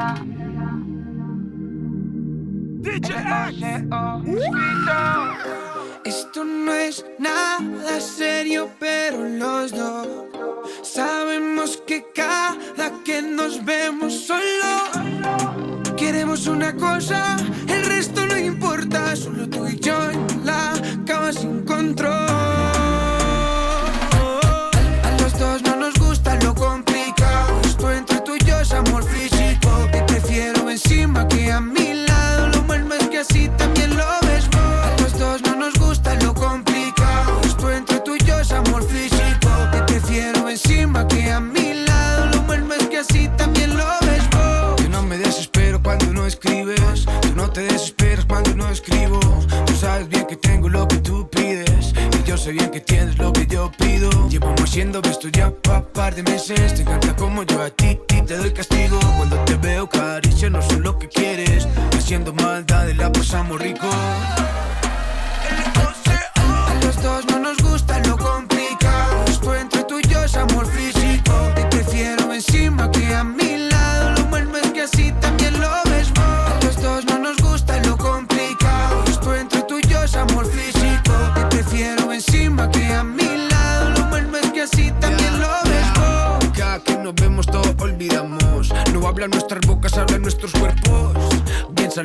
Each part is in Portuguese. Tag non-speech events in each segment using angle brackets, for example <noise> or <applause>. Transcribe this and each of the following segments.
vida. DJ Esto no es nada serio, pero los dos sabemos que cada que nos vemos solo queremos una cosa, el resto no importa, solo tú y yo en la cama sin control. lo visto ya pa' par de meses. Te encanta como yo a ti, ti te doy castigo. Cuando te veo caricia no sé lo que quieres. Haciendo maldad y la pasamos rico.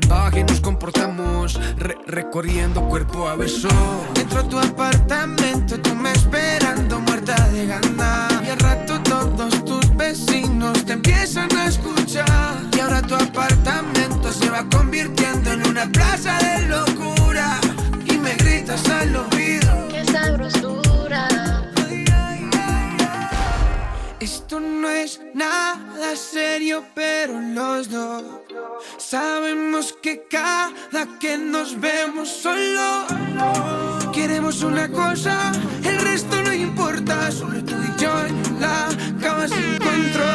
salvaje nos comportamos, recorriendo cuerpo a beso. Dentro de tu apartamento cada que nos vemos solo. Queremos una cosa, el resto no importa, solo tú y yo en la cama sin control.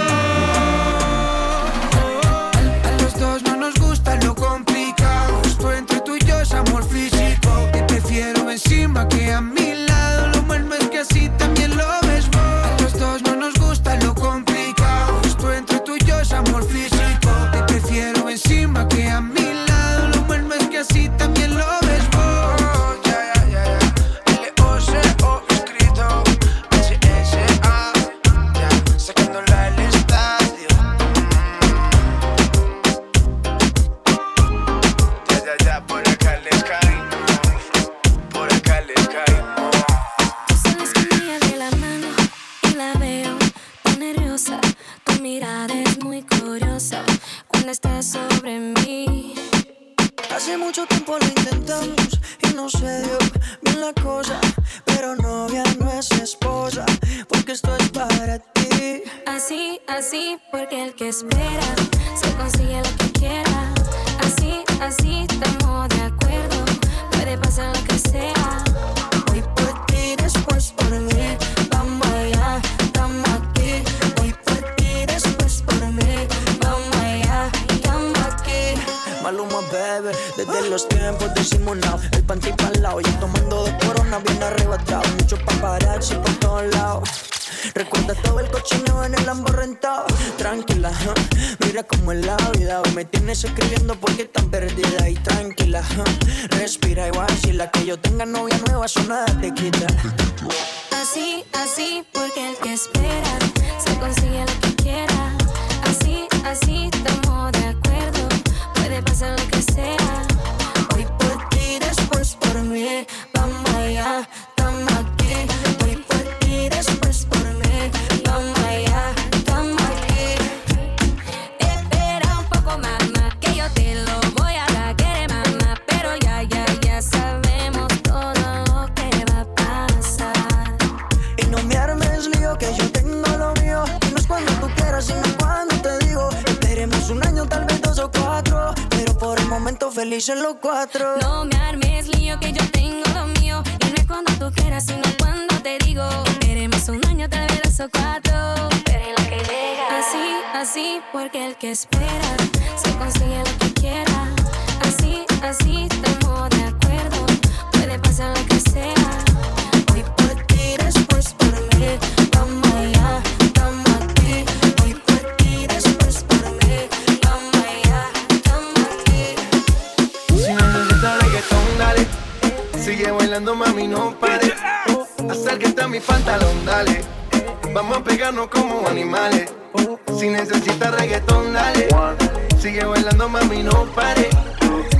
Sigue bailando, mami, no pare.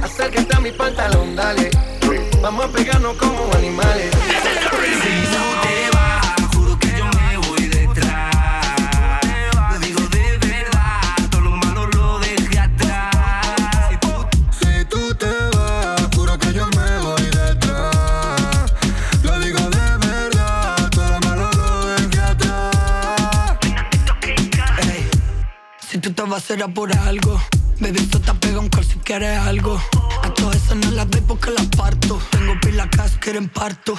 Acércate a mi pantalón, dale. Vamos a pegarnos como animales. Va a ser por algo. Baby, te pega un call si quieres algo. A todas esas no las doy porque las parto. Tengo pila que quieren parto.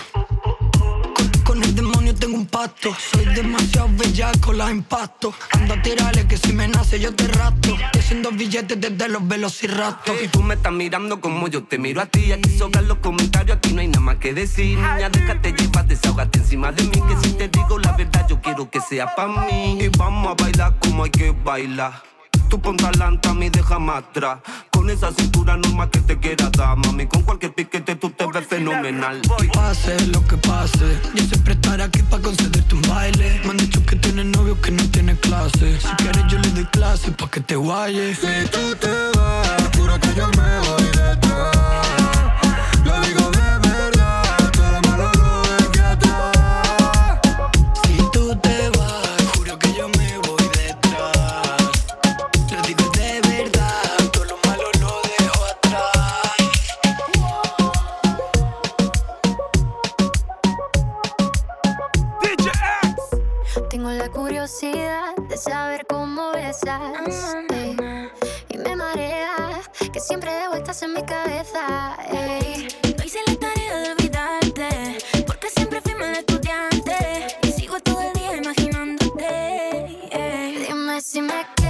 Con, el demonio tengo un pacto. Soy demasiado bellaco, la impacto. Ando a tirarle que si me nace yo te rato. Haciendo billetes desde los velociraptos. Y tú me estás mirando como yo te miro a ti. Aquí sobran los comentarios, aquí no hay nada más que decir. Niña, déjate llevar, desahogate encima de mí. Que si te digo la verdad, yo quiero que sea para mí. Y vamos a bailar como hay que bailar. Tú ponte adelante, a mí déjame atrás. Con esa cintura normal que te quiera dar, mami. Con cualquier piquete tú te ves fenomenal. Pase lo que pase, yo siempre estaré aquí para concederte un baile. Me han dicho que tienes novio que no tiene clase. Si quieres yo le doy clase pa' que te guayes. Si tú te vas, juro que yo me voy detrás. De saber cómo besas. y me marea que siempre de vueltas en mi cabeza. No hice la tarea de olvidarte, porque siempre fui mal estudiante. Y sigo todo el día imaginándote. Dime si me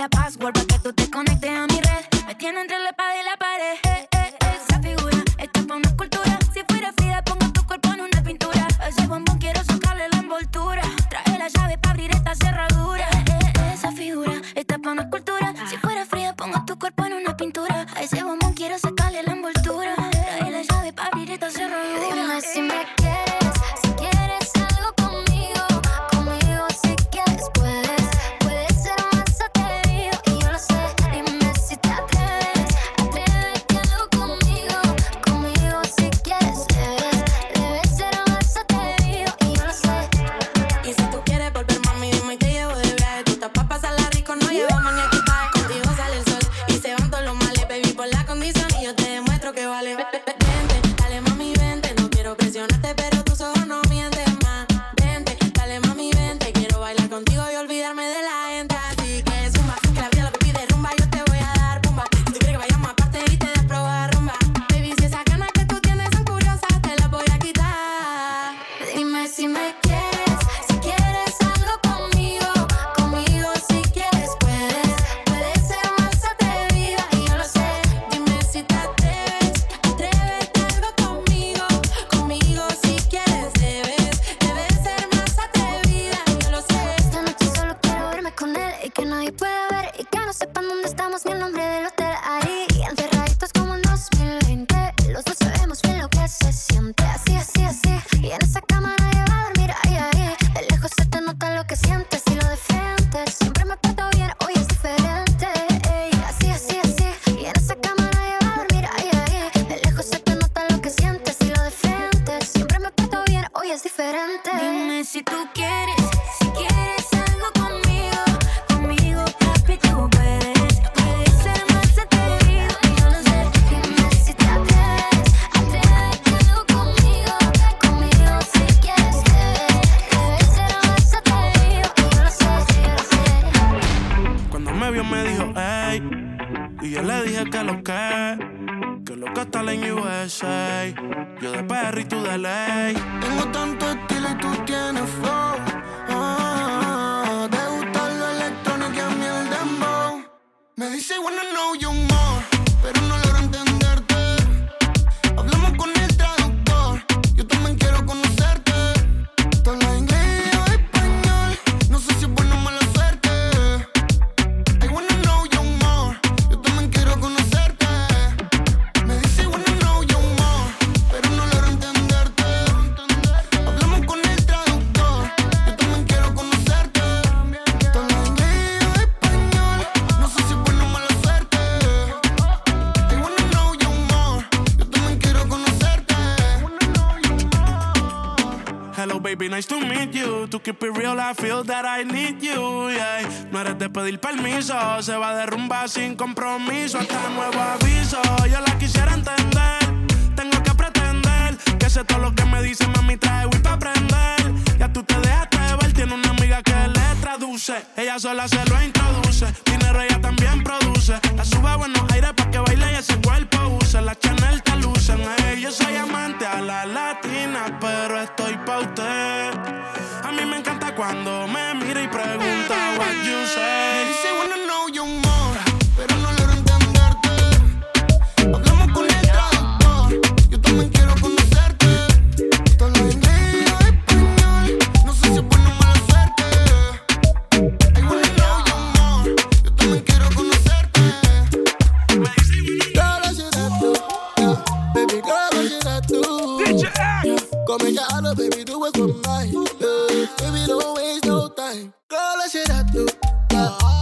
la password para que tú te conectes a mi red. Me tiene entre la espada y la pared. Eh, eh, eh, esa figura está para una escultura. Si fuera fría, pongo tu cuerpo en una pintura. Ese bombón quiero sacarle la envoltura. Trae la llave para abrir esta cerradura. Esa figura está para una escultura. Si fuera fría, pongo tu cuerpo en una pintura. A ese bombón quiero sacarle baby, nice to meet you. To keep it real, I feel that I need you. No eres de pedir permiso, se va a derrumbar sin compromiso. Hasta nuevo aviso, yo la quisiera entender. Tengo que pretender que sé todo lo que me dice, mami, trae Wii pa' aprender. Ya tú te dejaste ver, tiene una amiga que le traduce. Ella sola se lo introduce, dinero ella también produce. La sube a buenos aires pa' que baile y ese cuerpo use. La Chanel te lucen, yo soy amante a la latina, pero estoy pa' usted. A mí me encanta cuando me mira y pregunta what you say. Baby, do it for mine. Yeah. Baby, don't waste no time. Girl, I should have to, yeah.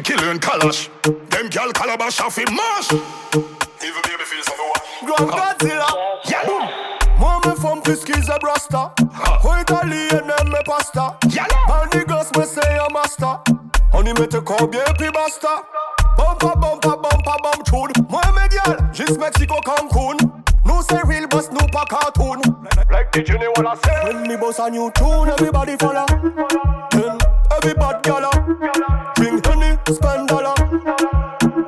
To kill in colors. Them gal calabash off in mash. Even baby feels of a Grand Godzilla. Yeah. Boom. Femmes plus qu'ils aient brasta. Oh, italien, aime mes pasta. Yeah. And the girls, me say a master. On y mette combien, puis basta. Bumpa, bumpa, bumpa, bum tune. Moi, mes gal, juste Mexico, Cancun. No say real boss, no pas cartoon. Like the Junior, what I say. When me boss a new tune, everybody follow. Then, everybody gala. Spend dollar.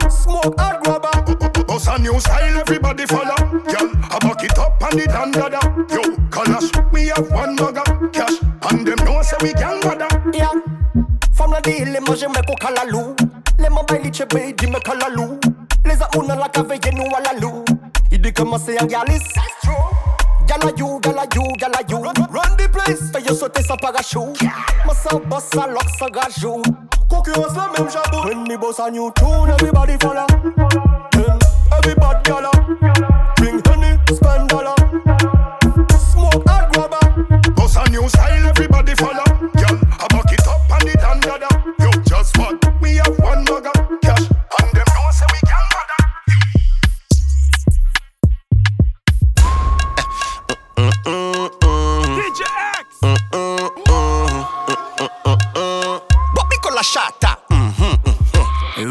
Smoke hot grabber. Bust a new style, everybody follow. Girl, I buck it up and it dada. Yo, colors, we have one burger. Cash, and them know say we can bother. Yeah. Femme la dit, les manger me ko kalalou. Les mains baili chebe, di me kalalou. Les amouna la cave, nous à la lou. Il dit comment c'est un galis. Gala you, gala you, gala you. Run, run the place. Fais yo sauter sans parachute. Ma sa boss sa lock sa gajou. Concurrence la même jabou. When me boss a new tune, everybody follow. Then everybody gala. Drink honey, spend dollar. Smoke hot grabber. Bust a new style, everybody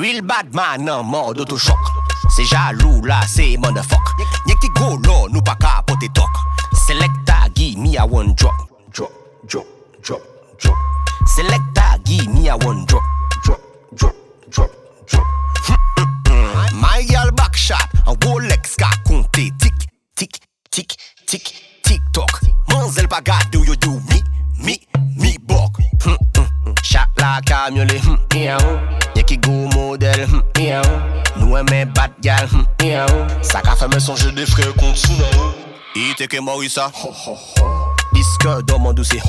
Real bad man nan mor d'autochok Se jalou la se motherfuck. Nye ki golo nou pa ka pote tok Selecta gi mi a one drop. Drop, drop, drop, drop. Selecta gi mi a one drop. Drop, drop, drop, drop. Hmm, hmm, hmm. My gal back shot An Rolex ka konte Tik, tik, tik, tik, tik tok Manzel pa gade ou yo do mi, mi, mi bok. Hmm. Hum, hum. Chat la kamyole, hum, yaou. Y'a qui go modèle, hum, yaou. Nous aimons bad gal, hum, yaou. Ça ka fait me songer des frères contre Sunao. Ite que Morissa. Disque dans mon dossier.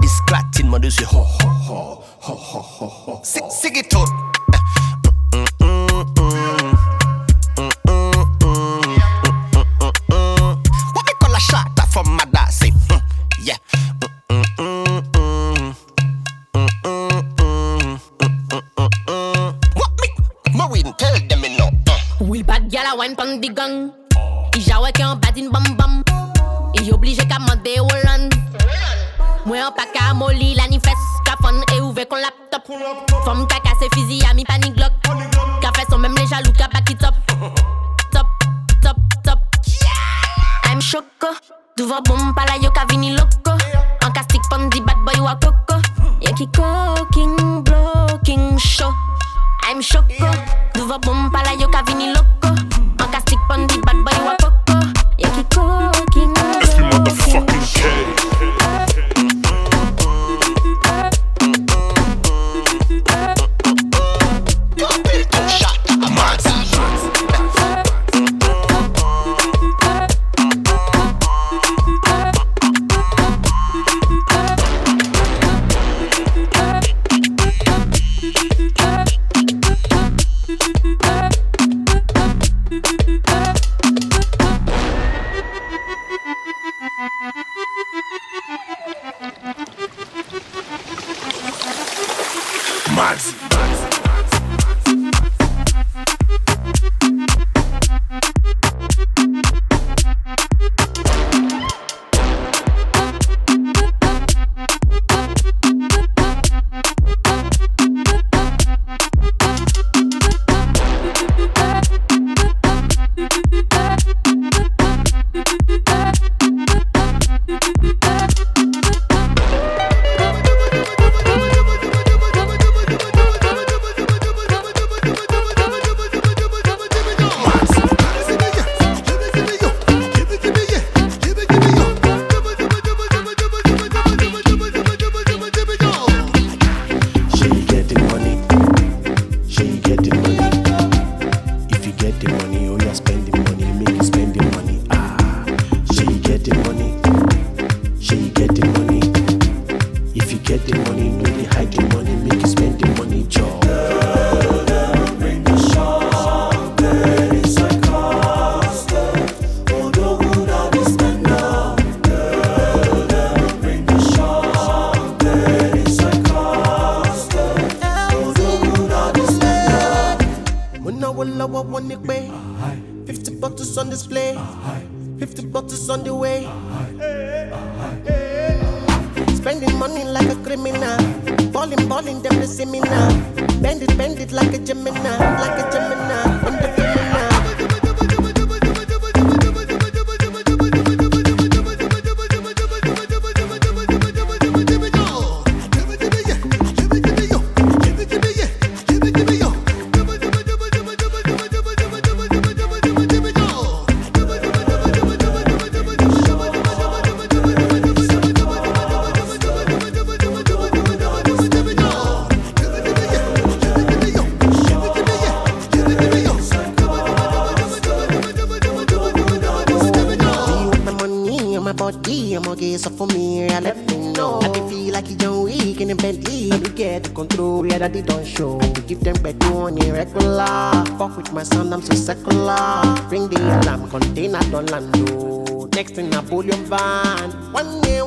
Disclatine mon dossier. C'est c'est tout. a wine pan di gang. I jawe ke an badin bam bam. I oblige ka mande Holland. Mwen an pa ka moli lanifes. Ka fon e ouve kon laptop. Fom ka kase fizi a mi panik glock. Ka fè son mèm le jalou ka baki top. Top, top, top. I'm choco. Duvan bom pala yo ka vini loko. An ka stick pon di bad boy wa koko. Ye ki cooking, blocking show. I'm choco. Duvan bom pala yo ka vini loko. stick on the bad boy, wa coco. Uh. Yeah, Every motherfucking day. Napoleon Van. One day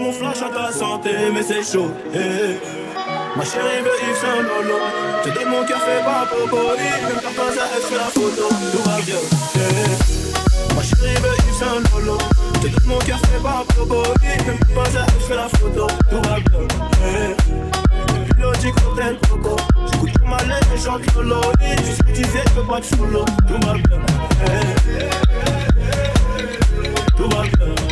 mon flash à ta santé, mais c'est chaud. Hey. Ma chérie veut Yves Saint Lolo. Te donne mon cœur, fais pas popo. Même ta pas à être la photo, tout va bien. Hey. Ma chérie veut Yves Saint Lolo. Te donne mon cœur, fais pas popo. Même ta pas à être la photo, tout va bien. Hey. Logique, hôtel, coco. J'écoute pour ma lettre, mais j'en lolo. Tu sais, tu sais, je peux pas te sous. Tout va bien. Tout va bien.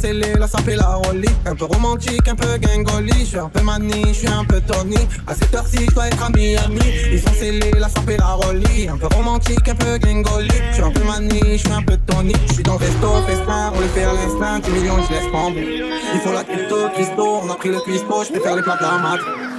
Scellés, là ça fait la rollie. Un peu romantique, un peu gangoli. Je suis un peu mani, je suis un peu Tony. À cette heure-ci, je dois être à Miami. Ils sont scellés, là ça fait la rollie. Un peu romantique, un peu gangoli. Je suis un peu mani, je suis un peu Tony. Je suis dans resto, festin, on le fait à l'instinct. 10 millions, je laisse tomber. Il faut la crypto, Christo, on a pris le cuistot, je faire les plats de la mat.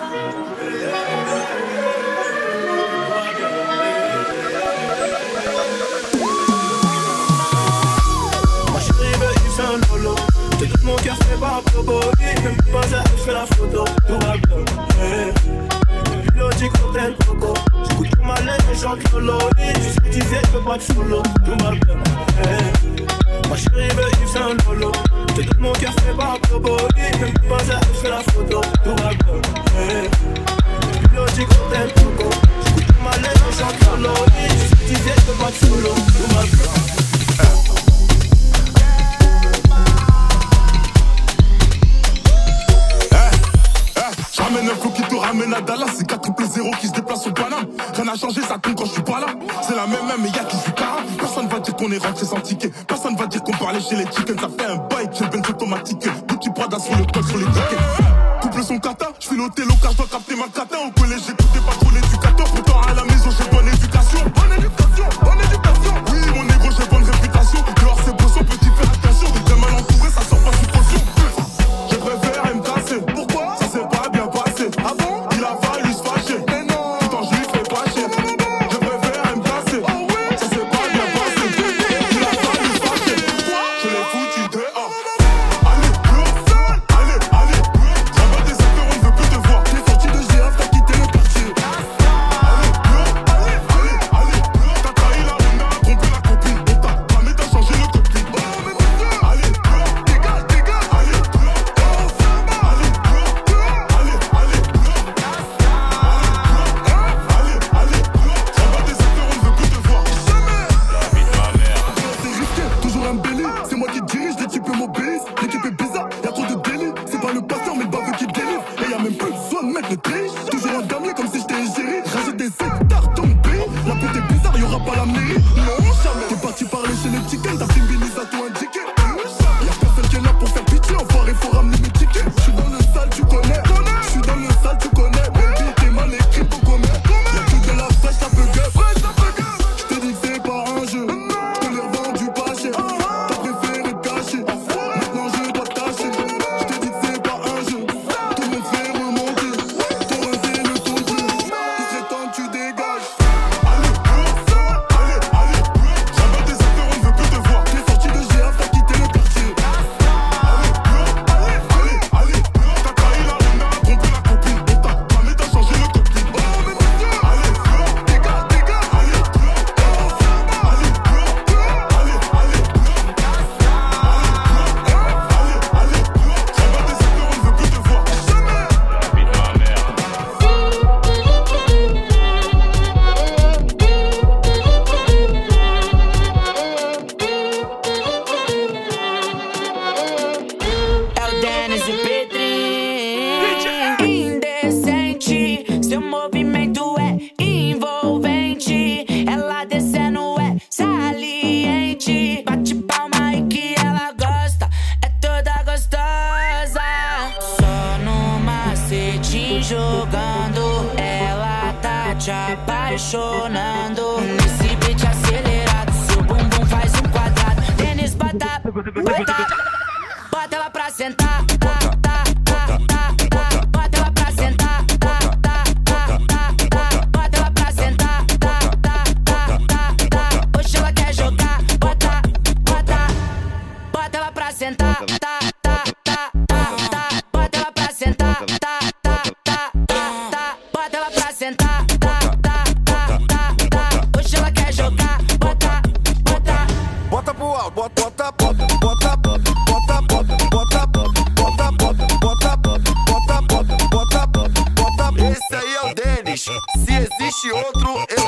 Tout mon cœur fait pas à propos Même pas à je fais la photo. Tout va bien. Eh. Logique, hôtel, coco. J'écoute ma lettre, je chante lolo Je disais, je peux pas te sous Tout va bien. Eh. Ma chérie veut vivre sans lolo Tout mon cœur fait pas à propos Même pas à je fais la photo. Tout va bien. Eh. Logique, hôtel, coco. J'écoute ma lettre, je chante lolo Je disais, je peux pas te sous Tout va bien. Ramène à. C'est 4 triple 0 qui se déplace au Paname. Rien n'a changé, ça compte quand je suis pas là. C'est la même, même, mais y'a qui joue cara. Personne va dire qu'on est rentré sans ticket. Personne va dire qu'on parlait chez les chickens. Ça fait un bail, j'ai le benz automatique. Gucci Prada sur le col, sur les tickets. Couple son kata, je file au télo car je capter ma cata.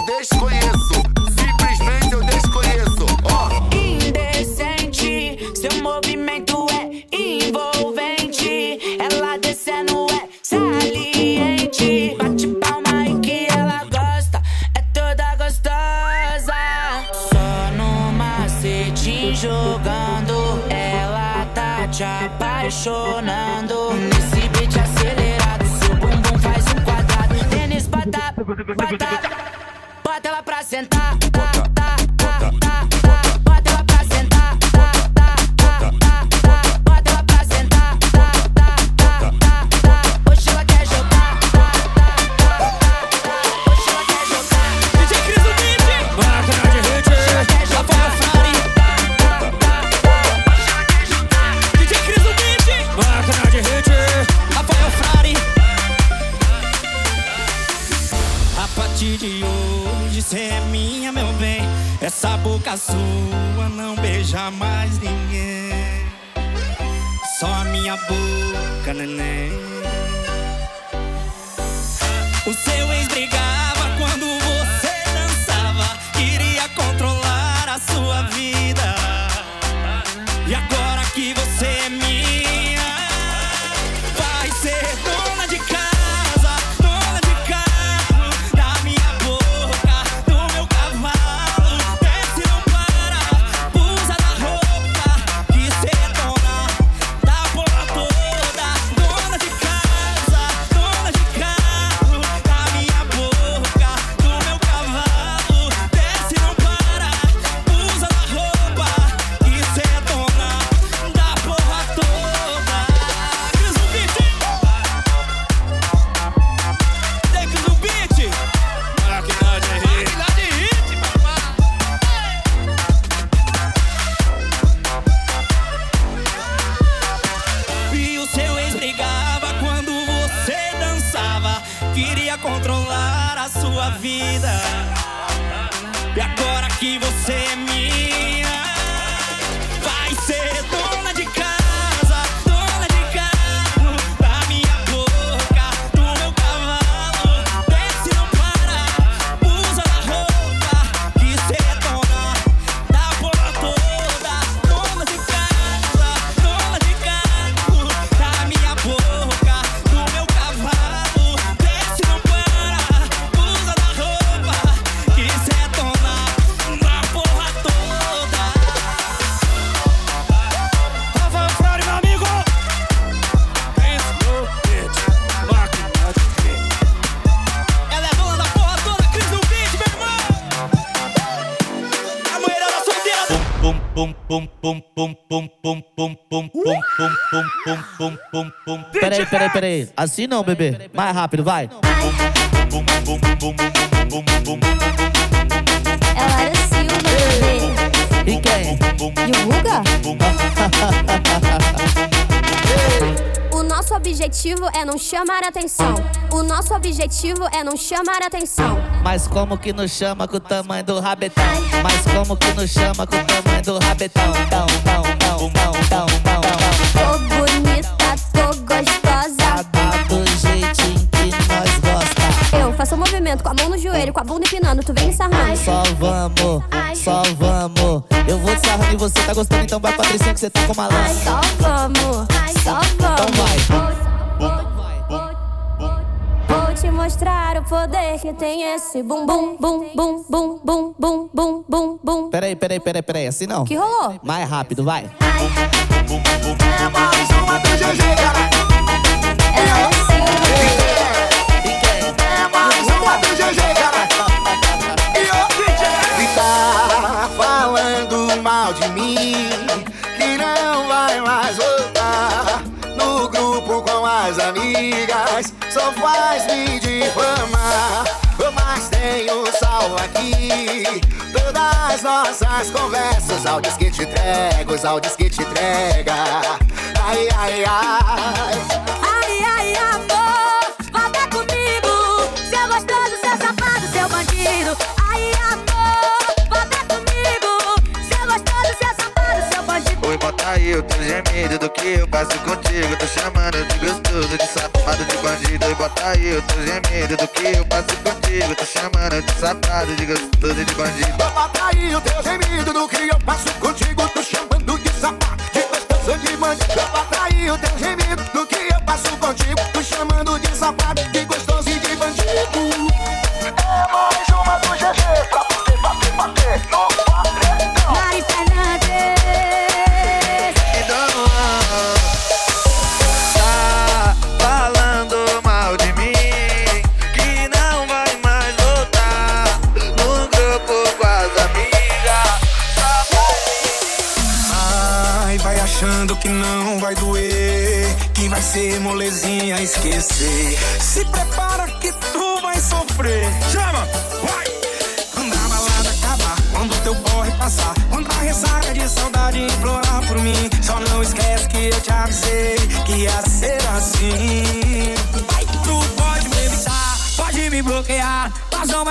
Desconheço. Simplesmente eu desconheço. Ó. Indecente, seu movimento é envolvente. Ela descendo é saliente. Bate palma aí que ela gosta, é toda gostosa. Só no macete jogando, ela tá te apaixonando. Nesse beat acelerado, seu bumbum faz um quadrado. Tênis bota, bota pum pum pum pum pum pum pum pum pum pum pum pum pum. Peraí, peraí, peraí. Assim não, bebê. Mais rápido, vai. É Lara Silva, bebê. E quem? E o Guga? O nosso objetivo é não chamar atenção. O nosso objetivo é não chamar atenção. Mas como que nos chama com o tamanho do rabetão? Mas como que nos chama com o tamanho do rabetão? Tão, tão, tão, tão, tão, tão, faço um movimento com a mão no joelho, com a bunda empinando, tu vem me sarrando. Só vamos, só vamos. Eu vou te sarrando e você tá gostando, então vai Patricinha que você tá com uma lança. Só vamos, só vamos. Vou te mostrar o poder que tem esse bum bum bum bum bum bum bum bum bum bum. Peraí, peraí, peraí, peraí. Assim não. Que rolou? Mais rápido, vai. É mais uma do GG, cara. É mais cara. E o E tá falando mal de mim, que não vai mais voltar no grupo com as amigas, só faz me difamar. Mas tenho salvo aqui todas nossas conversas, áudios que te entrego, os áudios que te entrega. Ai, ai, ai. Ai, ai, amor, O teu gemido do que eu passo contigo. Tô chamando de gostoso, de safado, de bandido. Oi, bota aí o teu gemido do que eu passo contigo. Tô chamando de safado, de gostoso, de bandido. Bota aí o teu gemido do que eu passo contigo. Tô chamando de sapato, de gostoso de bandido. Bota aí o teu gemido do que eu passo contigo. Tô chamando de sapato, de gostoso e de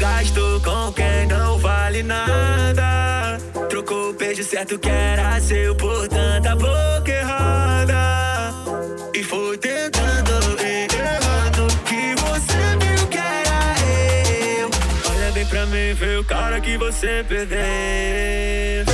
gasto com quem não vale nada. Trocou o beijo certo que era seu por tanta boca errada. E foi tentando e errando que você viu que era eu. Olha bem pra mim, vê o cara que você perdeu.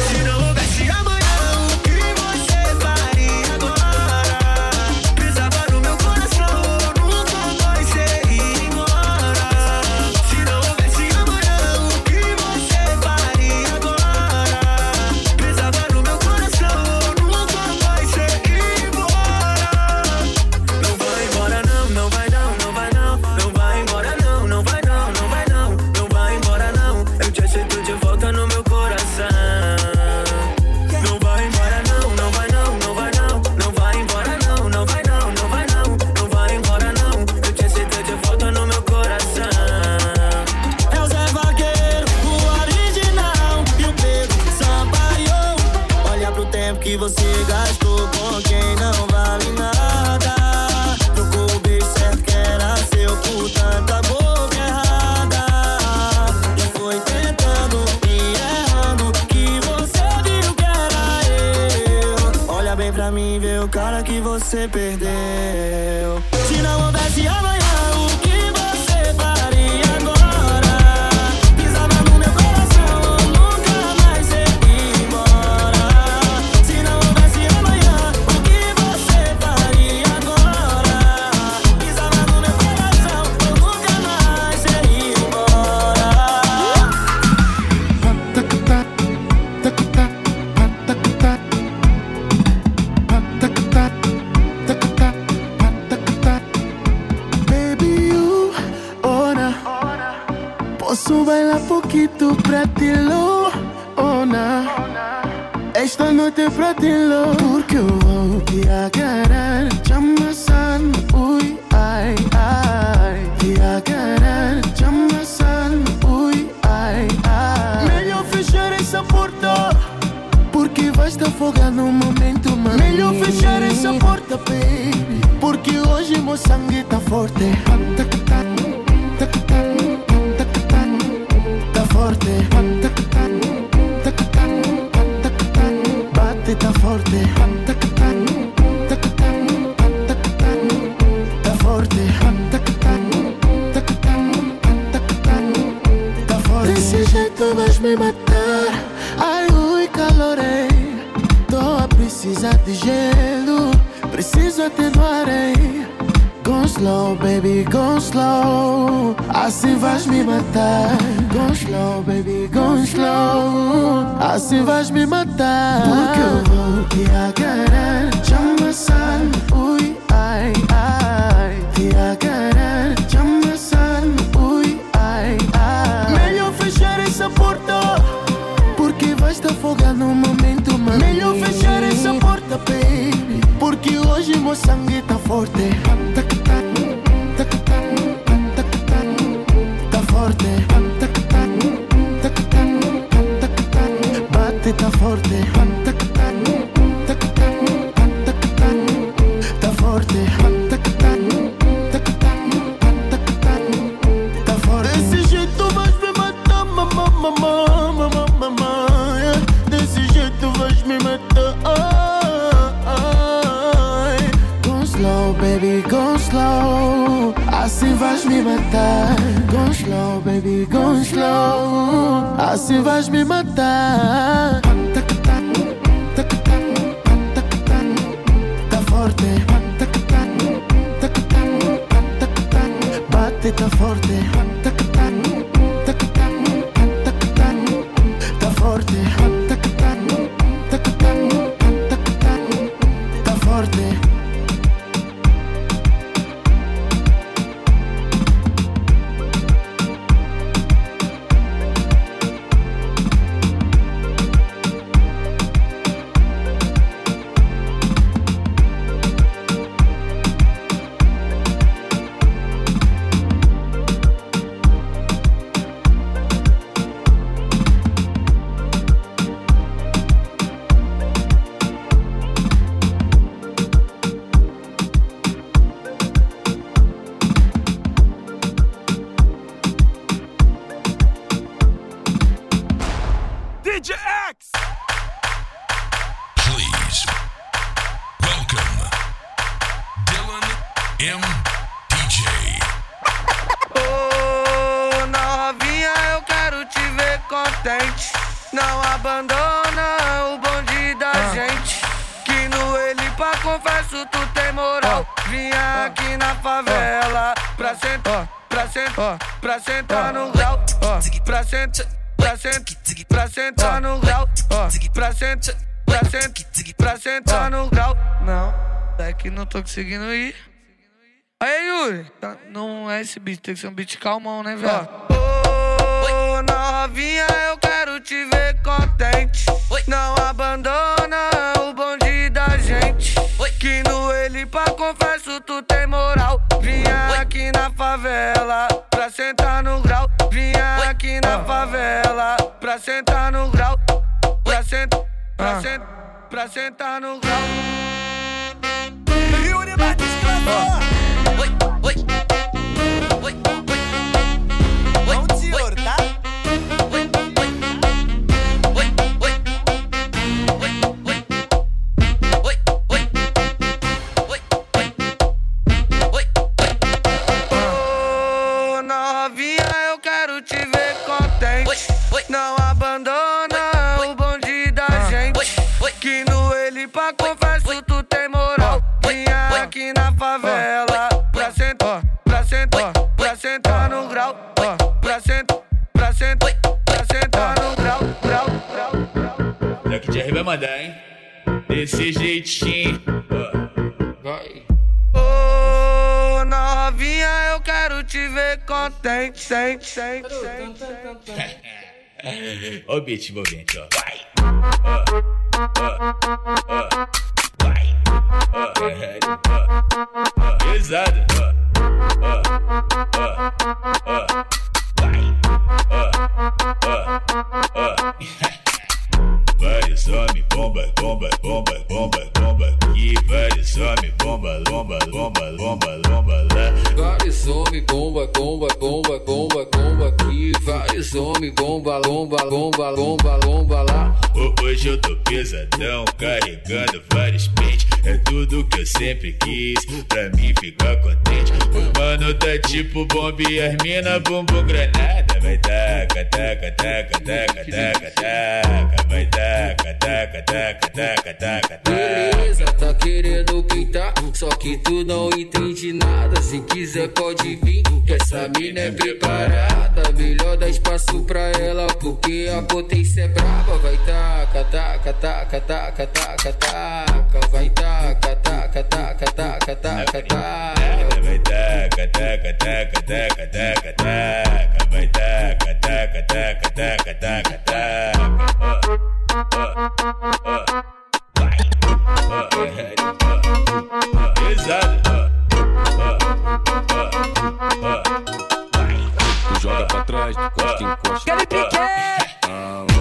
Assim vais me matar. Go slow, baby, go slow. Assim vais me matar. Porque eu vou te agarrar, te amassar. Ui, ai, ai. Te agarrar, te amassar. Ui, ai, ai. Melhor fechar essa porta. Porque vais te afogar no momento, mano. Melhor fechar essa porta, baby. Porque hoje meu sangue tá forte. DJ. Ô novinha, eu quero te ver contente. Não abandona o bonde da gente. Que no ele pra confesso tu tem moral. Vinha aqui na favela pra sentar, pra sentar, pra sentar no grau. Pra sentar, pra sentar, pra sentar no grau. Pra sentar, pra sentar, pra sentar no grau. Não, é que não tô conseguindo ir. Aí, Yuri, tá- não é esse beat, tem que ser um beat calmão, né, velho? Ô, novinha, eu quero te ver contente. Não abandona o bonde da gente. Que no ele pra confesso tu tem moral. Vinha aqui na favela pra sentar no grau. Vinha aqui na favela pra sentar no grau. Pra sentar, pra sentar, pra sentar no grau. Yuri Batista Oi, oi, oi, oi. Vamos, senhor? Ô, novinha, eu quero te ver contente. Não abandona o bonde da gente. Que no ele pra confesso tu tem moral. Vinha aqui na favela grau. Black Jerry vai mandar, hein? Desse jeitinho. Vai. Ô, novinha, eu quero te ver contente, sente, sente, sente. Ó o beat envolvente, ó. Vai. Ó, ó, ó. Vai. Ó. Ó, ó. Pesado. Ó, ó, ó, ó. Vai. Ó, ó, ó. <laughs> Homens, bomba, bomba, bomba, bomba, bomba aqui. Vários homens, bomba, bomba, bomba, bomba, bomba lá. Vários homens, bomba, bomba, bomba, bomba, bomba aqui. Vários vários homens, bomba, lomba, lomba, lomba, lomba lá. Hoje eu tô pesadão, carregando vários pentes. É tudo que eu sempre quis, pra mim ficar contente. O mano tá tipo bomba e as mina bumbum granada. Vai taca, taca, taca, taca, taca, taca. Vai taca, taca, taca, taca, taca, taca. Beleza, tá querendo pintar, só que tu não entende nada. Se quiser pode vir, que essa mina é preparada. Melhor dar espaço pra ela, porque a potência é brava. Vai taca, taca, taca, taca, taca, taca. Vai taca, taca, taca, taca, taca, taca. Vai taca, taca, taca, taca, taca, taca. Vai taca, taca, taca, taca, taca, taca. Tu joga pra trás, tu costa em costa. Aquele pique!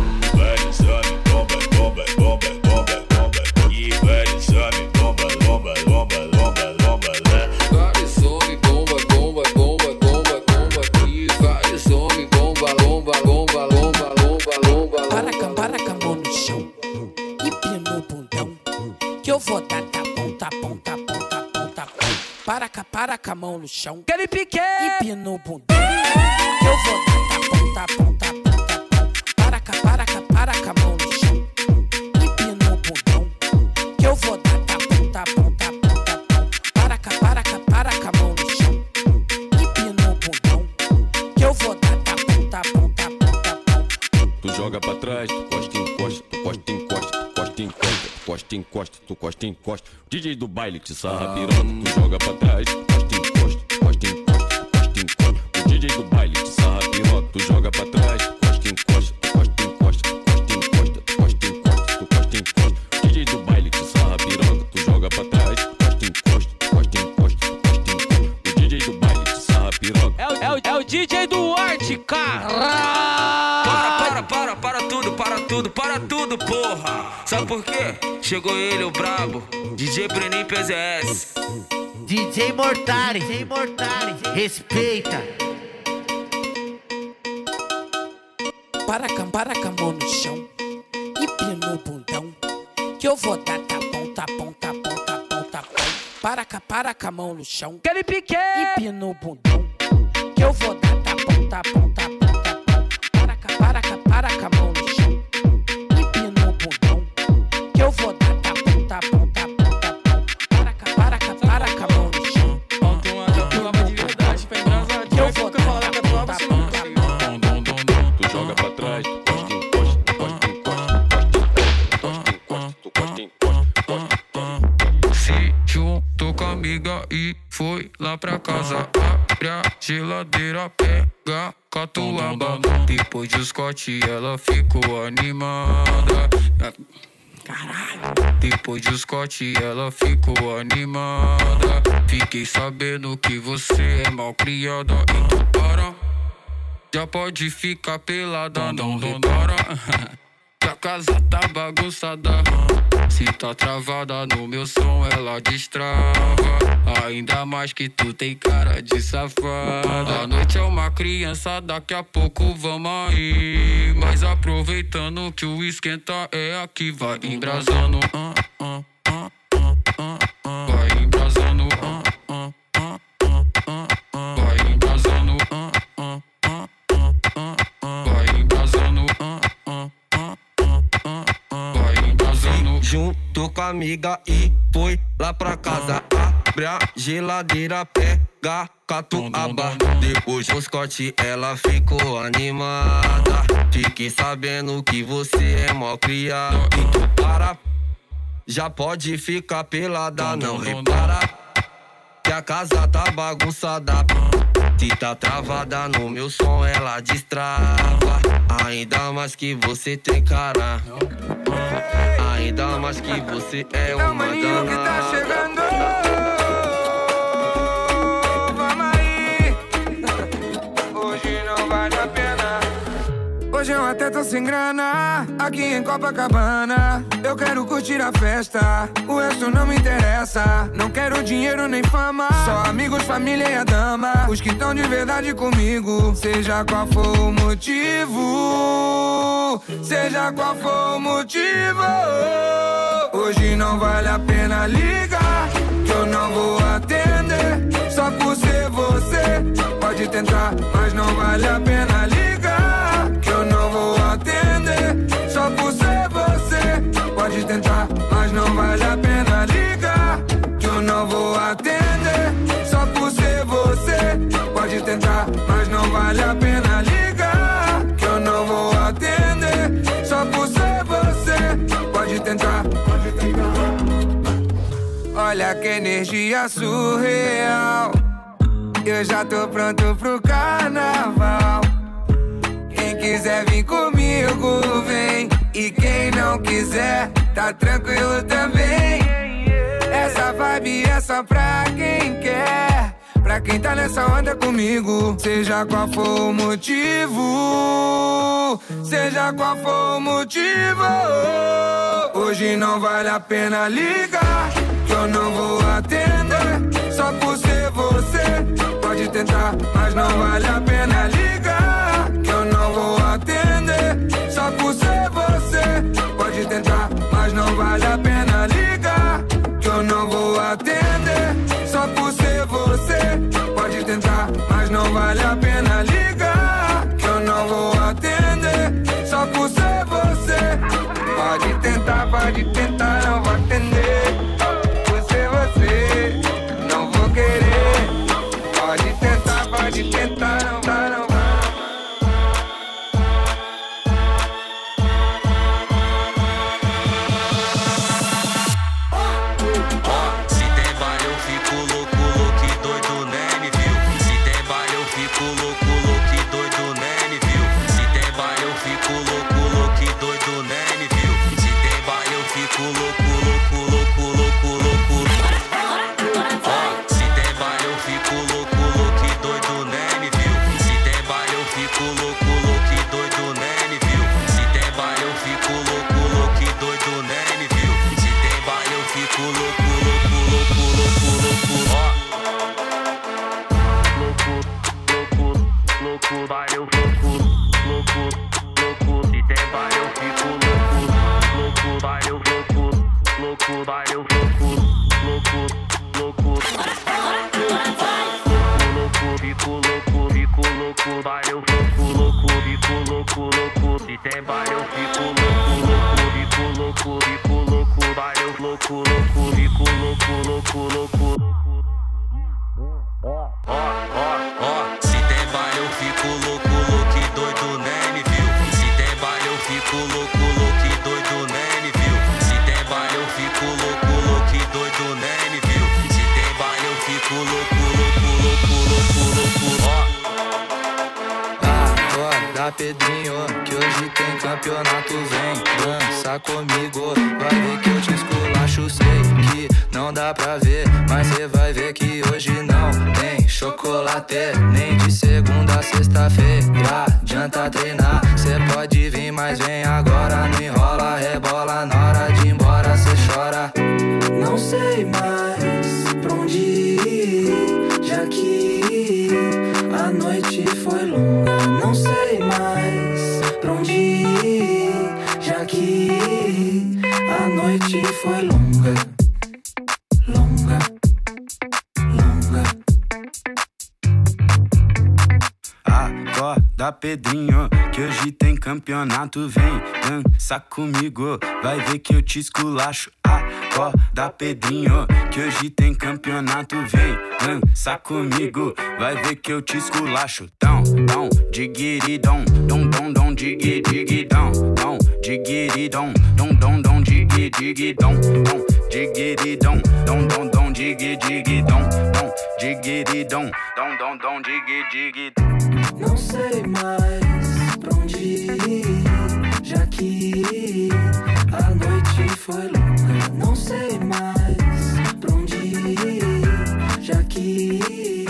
Tapão. Para com, para com a mão no chão. Aquele pique! E pina no bundão. Que eu vou dar tapão, tapão, tu costa em costa, tu costa em costa. DJ do baile te sarra piroca, tu joga pra trás, costa em costa, tu costa em costa, tu costa em costa. O DJ do baile te sarra piroca, tu joga pra trás, costa em costa, tu costa em costa, tu costa em costa, tu costa em costa, tu costa em costa. O DJ do baile te sarra piroca, tu joga pra trás, tu costa em costa, tu costa em costa, tu costa em costa. O DJ do baile te sarra piroca. É o, é o, é DJ do Arte, tudo, para tudo, para tudo, porra! Sabe por quê? Chegou ele, o brabo, DJ Brenin PZS. DJ Mortari, DJ Mortari, respeita. Para com a mão no chão e no bundão. Que eu vou dar tapão, tapão, tapão, tapão, tapão. Para com a mão no chão Aquele pique! e pina no bundão. Que eu vou dar tapão, tapão, tapão. Que eu vou dar tapão, tapão, tapão, tapão. Para com, para com, para a mão no chão. Que eu vou dar tapão, tapão, tapão. Tu joga pra trás, tu costa em costa, tu costa em costa, tu costa em costa, tu costa em costa, tu costa costa. Se juntou com a amiga e foi lá pra casa. Abre a geladeira, pega catuaba. Depois de Scott, ela ficou animada. Caralho. Depois de Scott, ela ficou animada. Fiquei sabendo que você é mal criada. Então para. Já pode ficar pelada, não repara. Que <laughs> a casa tá bagunçada. Se tá travada no meu som, ela destrava. Ainda mais que tu tem cara de safada. A noite é uma criança, daqui a pouco vamos aí. Mas aproveitando que o esquenta é aqui, vai embrasando. ah, ah, amiga e foi lá pra casa. Abre a geladeira, pega catuaba. Depois do Scott, ela ficou animada. Fiquei sabendo que você é mó criado. Então para, já pode ficar pelada, não repara. Que a casa tá bagunçada. Se tá travada no meu som, ela destrava. Ainda mais que você tem cara. Ainda mais que você é uma tá danada. Hoje eu até tô sem grana, aqui em Copacabana. Eu quero curtir a festa, o resto não me interessa. Não quero dinheiro nem fama, só amigos, família e a dama. Os que estão de verdade comigo, seja qual for o motivo. Seja qual for o motivo. Hoje não vale a pena ligar, que eu não vou atender. Só por ser você, pode tentar, mas não vale a pena ligar, tentar, mas não vale a pena ligar, que eu não vou atender. Só por ser você, pode tentar, mas não vale a pena ligar, que eu não vou atender. Só por ser você, pode tentar, pode tentar. Olha que energia surreal. Eu já tô pronto pro carnaval. Quem quiser vir comigo, vem. E quem não quiser, tá tranquilo também. Essa vibe é só pra quem quer. Pra quem tá nessa onda comigo, seja qual for o motivo, seja qual for o motivo. Hoje não vale a pena ligar, que eu não vou atender. Só por ser você, pode tentar, mas não vale a pena ligar, que eu não vou atender. Só por ser você, pode tentar, mas não vale a pena ligar, que eu não vou atender. Só por ser você, pode tentar, mas não vale a pena campeonato. Vem, dança comigo. Vai campeonato. Vem dança comigo, vai ver que eu te esculacho. Acorda, Pedrinho, que hoje tem campeonato. Vem dança comigo, vai ver que eu te esculacho. Dão, dão, digiri, dom, dom, dom, dom, digi, digi, dom, dom, dom, dom, digi, digi, dom, digiri, dom, dom, dom, digi, digi, dom, dom, dom, dom, dom, Não sei mais pra onde ir, já que a noite foi longa, não sei mais pra onde ir, já que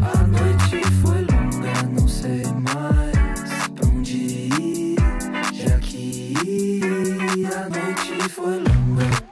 a noite foi longa, não sei mais pra onde ir, já que a noite foi longa.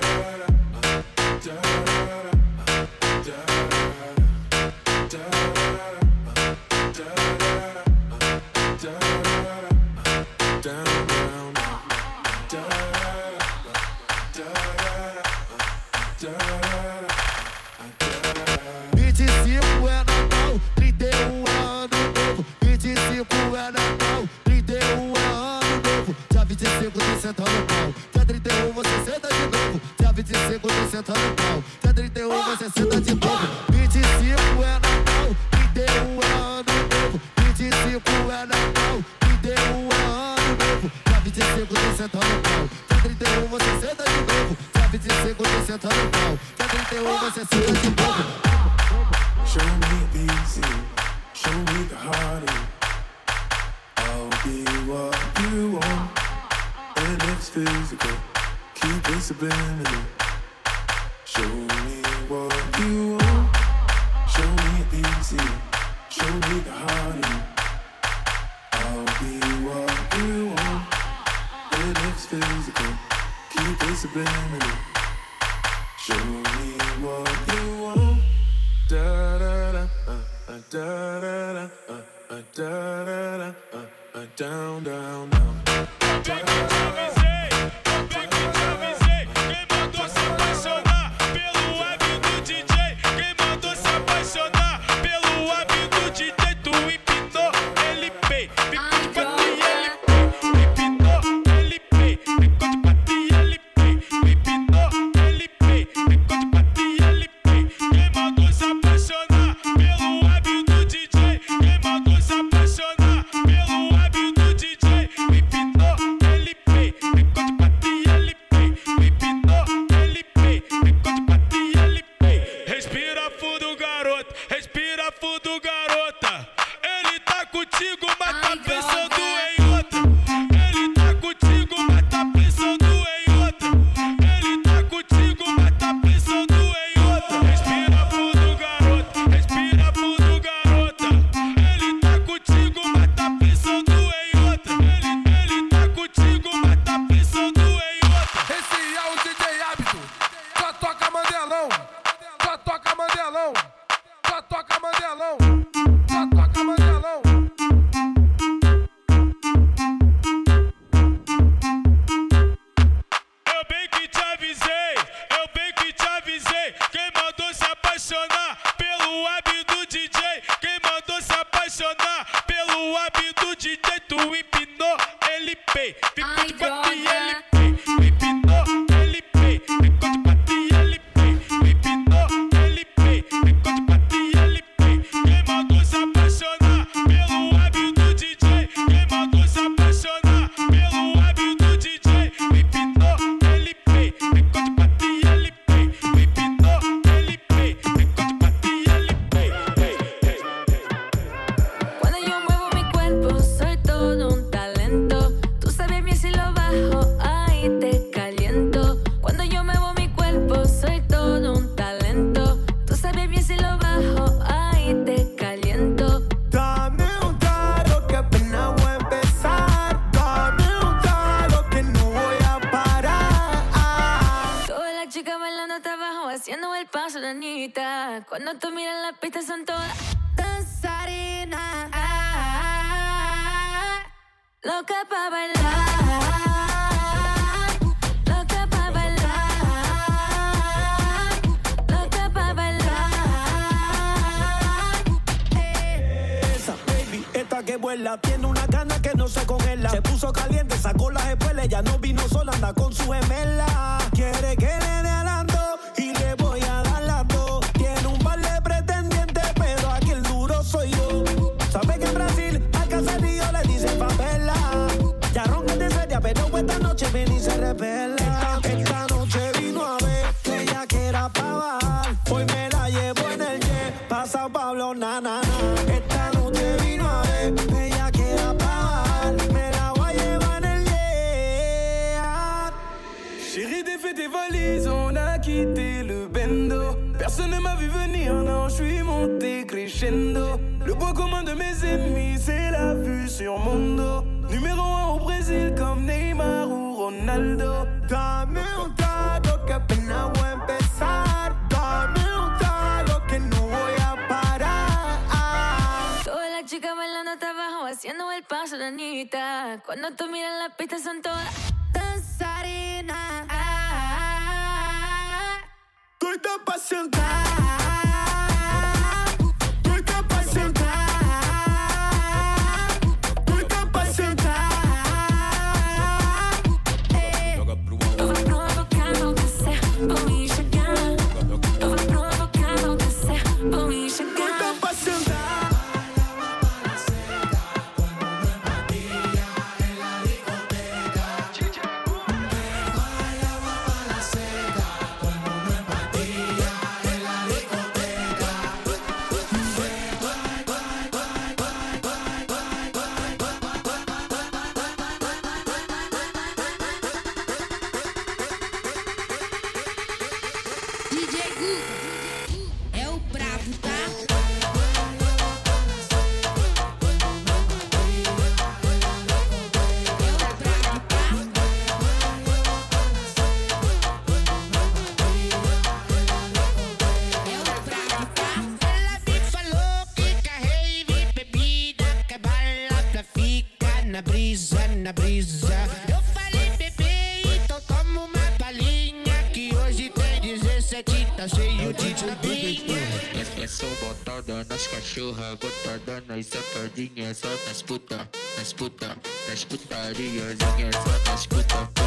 cachorra gotada nas safadinhas, só nas puta, nas puta, nas putariazinhas, só nas puta.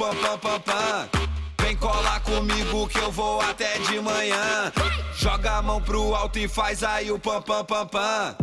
pam pam pam pam. Vem colar comigo que eu vou até de manhã. Joga a mão pro alto e faz aí o pam pam pam pam.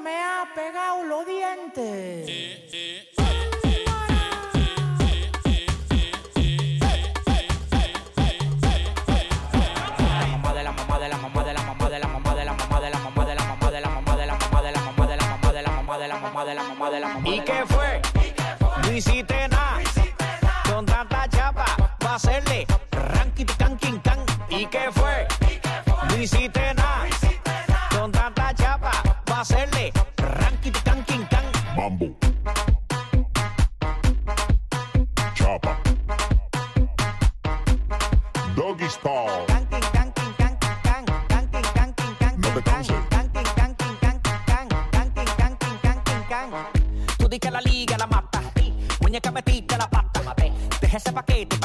me ha pegado los dientes. Sí, sí, sí. ¿Y qué fue? No hiciste nada. Con tanta chapa, va a hacerle ranking, tanking, tan. ¿Y qué fue? liga la mata. Muñeca metiste la pata. Deje ese paquete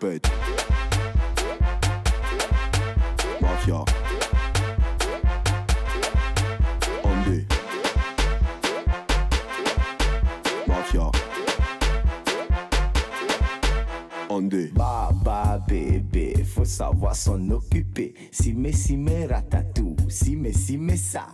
page. Mafia. Andy. Mafia. Andy. Baba bébé, faut savoir s'en occuper. Si mais si mais ratatou, si mais si mais ça.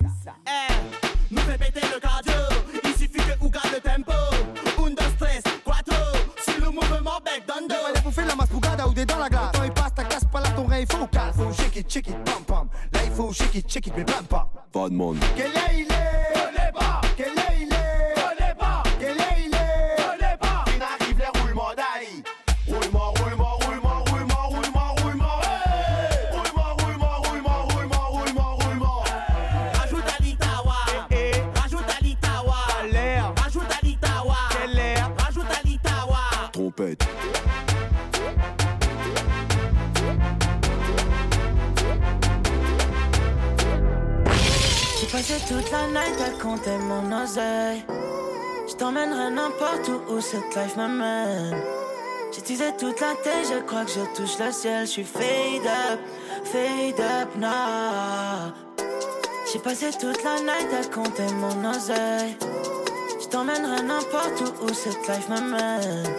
Toute la tête, je crois que je touche le ciel. Je suis fade up, fade up now. J'ai passé toute la night à compter mon oseille. Je t'emmènerai n'importe où où cette life m'amène.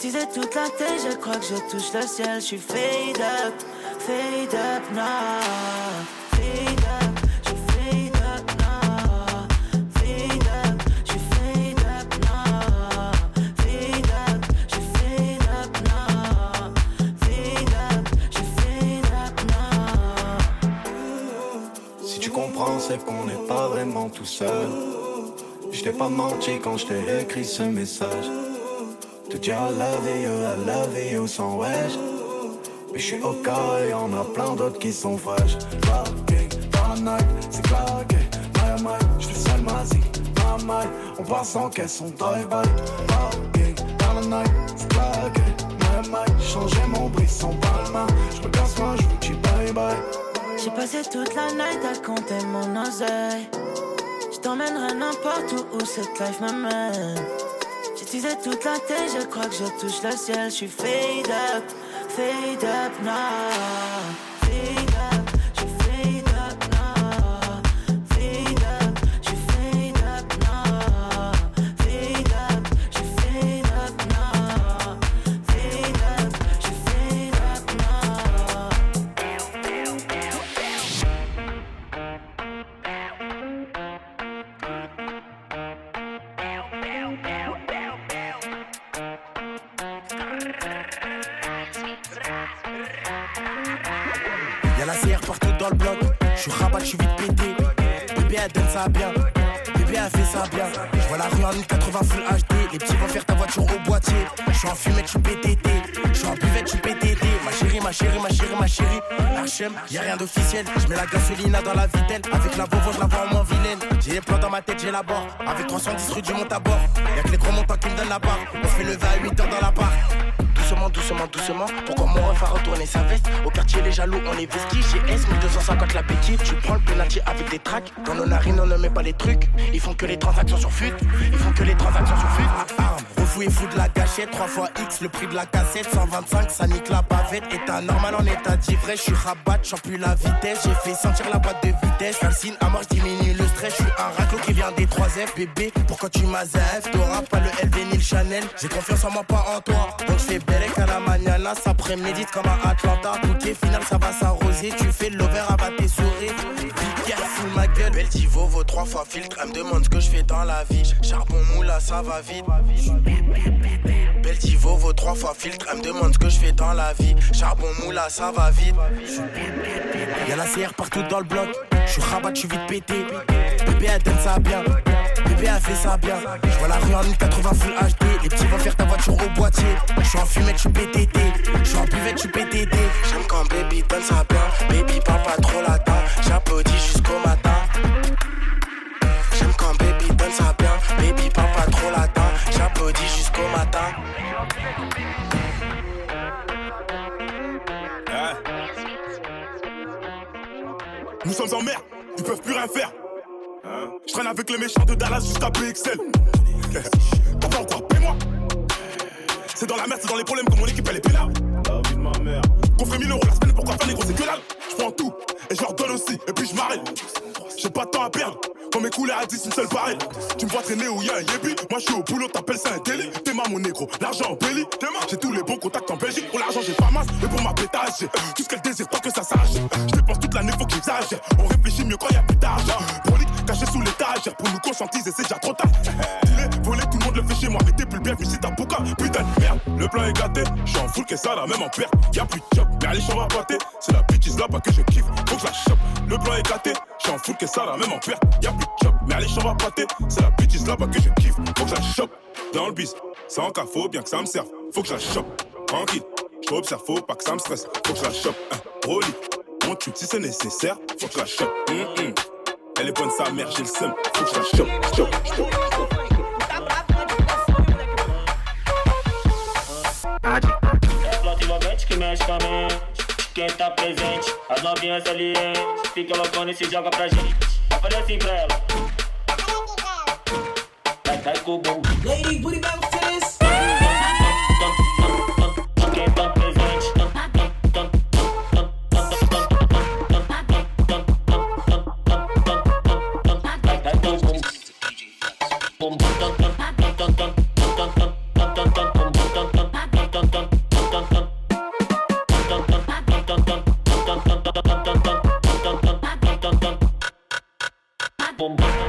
Teasé toute la tête, je crois que je touche le ciel. Je suis fade up, fade up now. Seul. Je t'ai pas menti quand je t'ai écrit ce message. Te dire I love you, I love you sans wesh. Mais je suis au cas et y'en a plein d'autres qui sont fraîches. La night, c'est claqué. My my, je fais seul ma zik, my my. On passe en caisse, on drive-by. La night, c'est claqué. My my, changer mon brisson par la main. Je me casse moi, je vous dis bye bye. J'ai passé toute la night à compter mon oseille. T'emmènerai n'importe où où cette life m'amène. Teasé toute la tête, je crois que je touche le ciel. Je suis fade up, fade up now. Y'a rien d'officiel. Je mets la gasolina dans la vitelle. Avec la Volvo, je la vois en moins vilaine. J'ai les plans dans ma tête, j'ai la barre. Avec 310 rue du monte à bord. Y'a que les gros montants qui me donnent la barre. On fait lever à 8 heures dans la barre. Doucement, doucement, doucement. Pourquoi mon ref a retourné sa veste? Au quartier, les jaloux, on est vestis. GS 1250 la petite. Tu prends le penalty avec des tracks. Dans nos narines, on ne met pas les trucs. Ils font que les transactions sur fut. Ils font que les transactions sur fut. Arme, refou et fou de la gâchette? 3 fois X, le prix de la cassette. 125, ça nique la bavette. État normal en état d'ivresse. Je suis rabat, j'en plus la vitesse. J'ai fait sentir la boîte de vitesse. Calcine à mort, diminue le stress. Je suis un raclo qui vient des 3F. Bébé, pourquoi tu m'as ZF T'auras pas le LV ni le Chanel. J'ai confiance en moi, pas en toi. Donc je fais à la mañana. Ça prémédite comme à Atlanta. Ok, final, ça va s'arroser. Tu fais l'over, va tes souris. Careful, ma gueule. Belle Divo, vaut trois fois filtre. Elle me demande ce que je fais dans la vie. Charbon moula, ça va vite. Belle Divo, vaut trois fois filtre. Elle me demande ce que je fais dans la vie. Charbon moula, ça va vite. Y'a la CR partout dans le bloc. Je suis rabat, je suis vite pété. Bébé, elle donne ça bien. Bébé, elle fait ça bien. Je vois la rue en 1080 full HD. Les petits vont faire ta voiture au boîtier. Je suis en fumette, je suis PTT. Je suis en buvette, je suis. J'aime quand baby donne ça bien. Baby, parle pas trop latin. J'applaudis jusqu'au matin. J'aime quand baby ça bien. Baby, pas trop latin. J'applaudis jusqu'au matin. Nous sommes en mer, ils peuvent plus rien faire. Je traîne avec les méchants de Dallas jusqu'à PXL. T'as pas encore, paie-moi. C'est dans la merde, c'est dans les problèmes que mon équipe elle est pénale. La vie de ma mère. Qu'on ferait 1000 euros la semaine, pourquoi faire les gros, c'est que dalle. Je prends tout et je leur donne aussi, et puis je m'arrête. J'ai pas de temps à perdre. Quand mes couleurs à 10, une seule pareille. Tu me vois traîner où y'a un yébi. Moi je suis au boulot, t'appelles ça un délit. T'es ma mon négro, l'argent en belly. J'ai tous les bons contacts en Belgique. Pour l'argent, j'ai pas masse. Et pour ma pétage, j'ai tout ce qu'elle désire, pas que ça sache. Je dépense toute l'année, faut que j'exagère. On réfléchit mieux quand y'a plus d'argent. Prolique, caché sous l'étage. Pour nous conscientiser, c'est déjà trop tard. <laughs> Voler, tout le monde le fait chez moi. Mais t'es plus bien, si le plan est gâté. J'suis en full que ça, la même en perte. Y'a plus de job, mais allez, j'en vais pâter. C'est la bitch là-bas que je kiffe. Faut que je la chope. Le plan est gâté. J'suis en full que ça, la même en perte. Y'a plus de job, mais allez, j'en vais pâter. C'est la bitch là-bas que je kiffe. Faut que je la chope. Dans le bis, sans bien que ça me serve. Faut que je la chope. Tranquille, j'observe, faut pas que ça me stresse. Faut que je la chope. Un rolly, mon tube si c'est nécessaire. Faut que je la chope. Elle est bonne sa mère, j'ai le seum. Faut que je la chope. chope, chope. Artisticamente. Quem tá presente, as novinhas salientes. Fica loucona e se joga pra gente. Eu falei assim pra ela. Vai, vai com o bumbum. Lady Booty. pom, pom.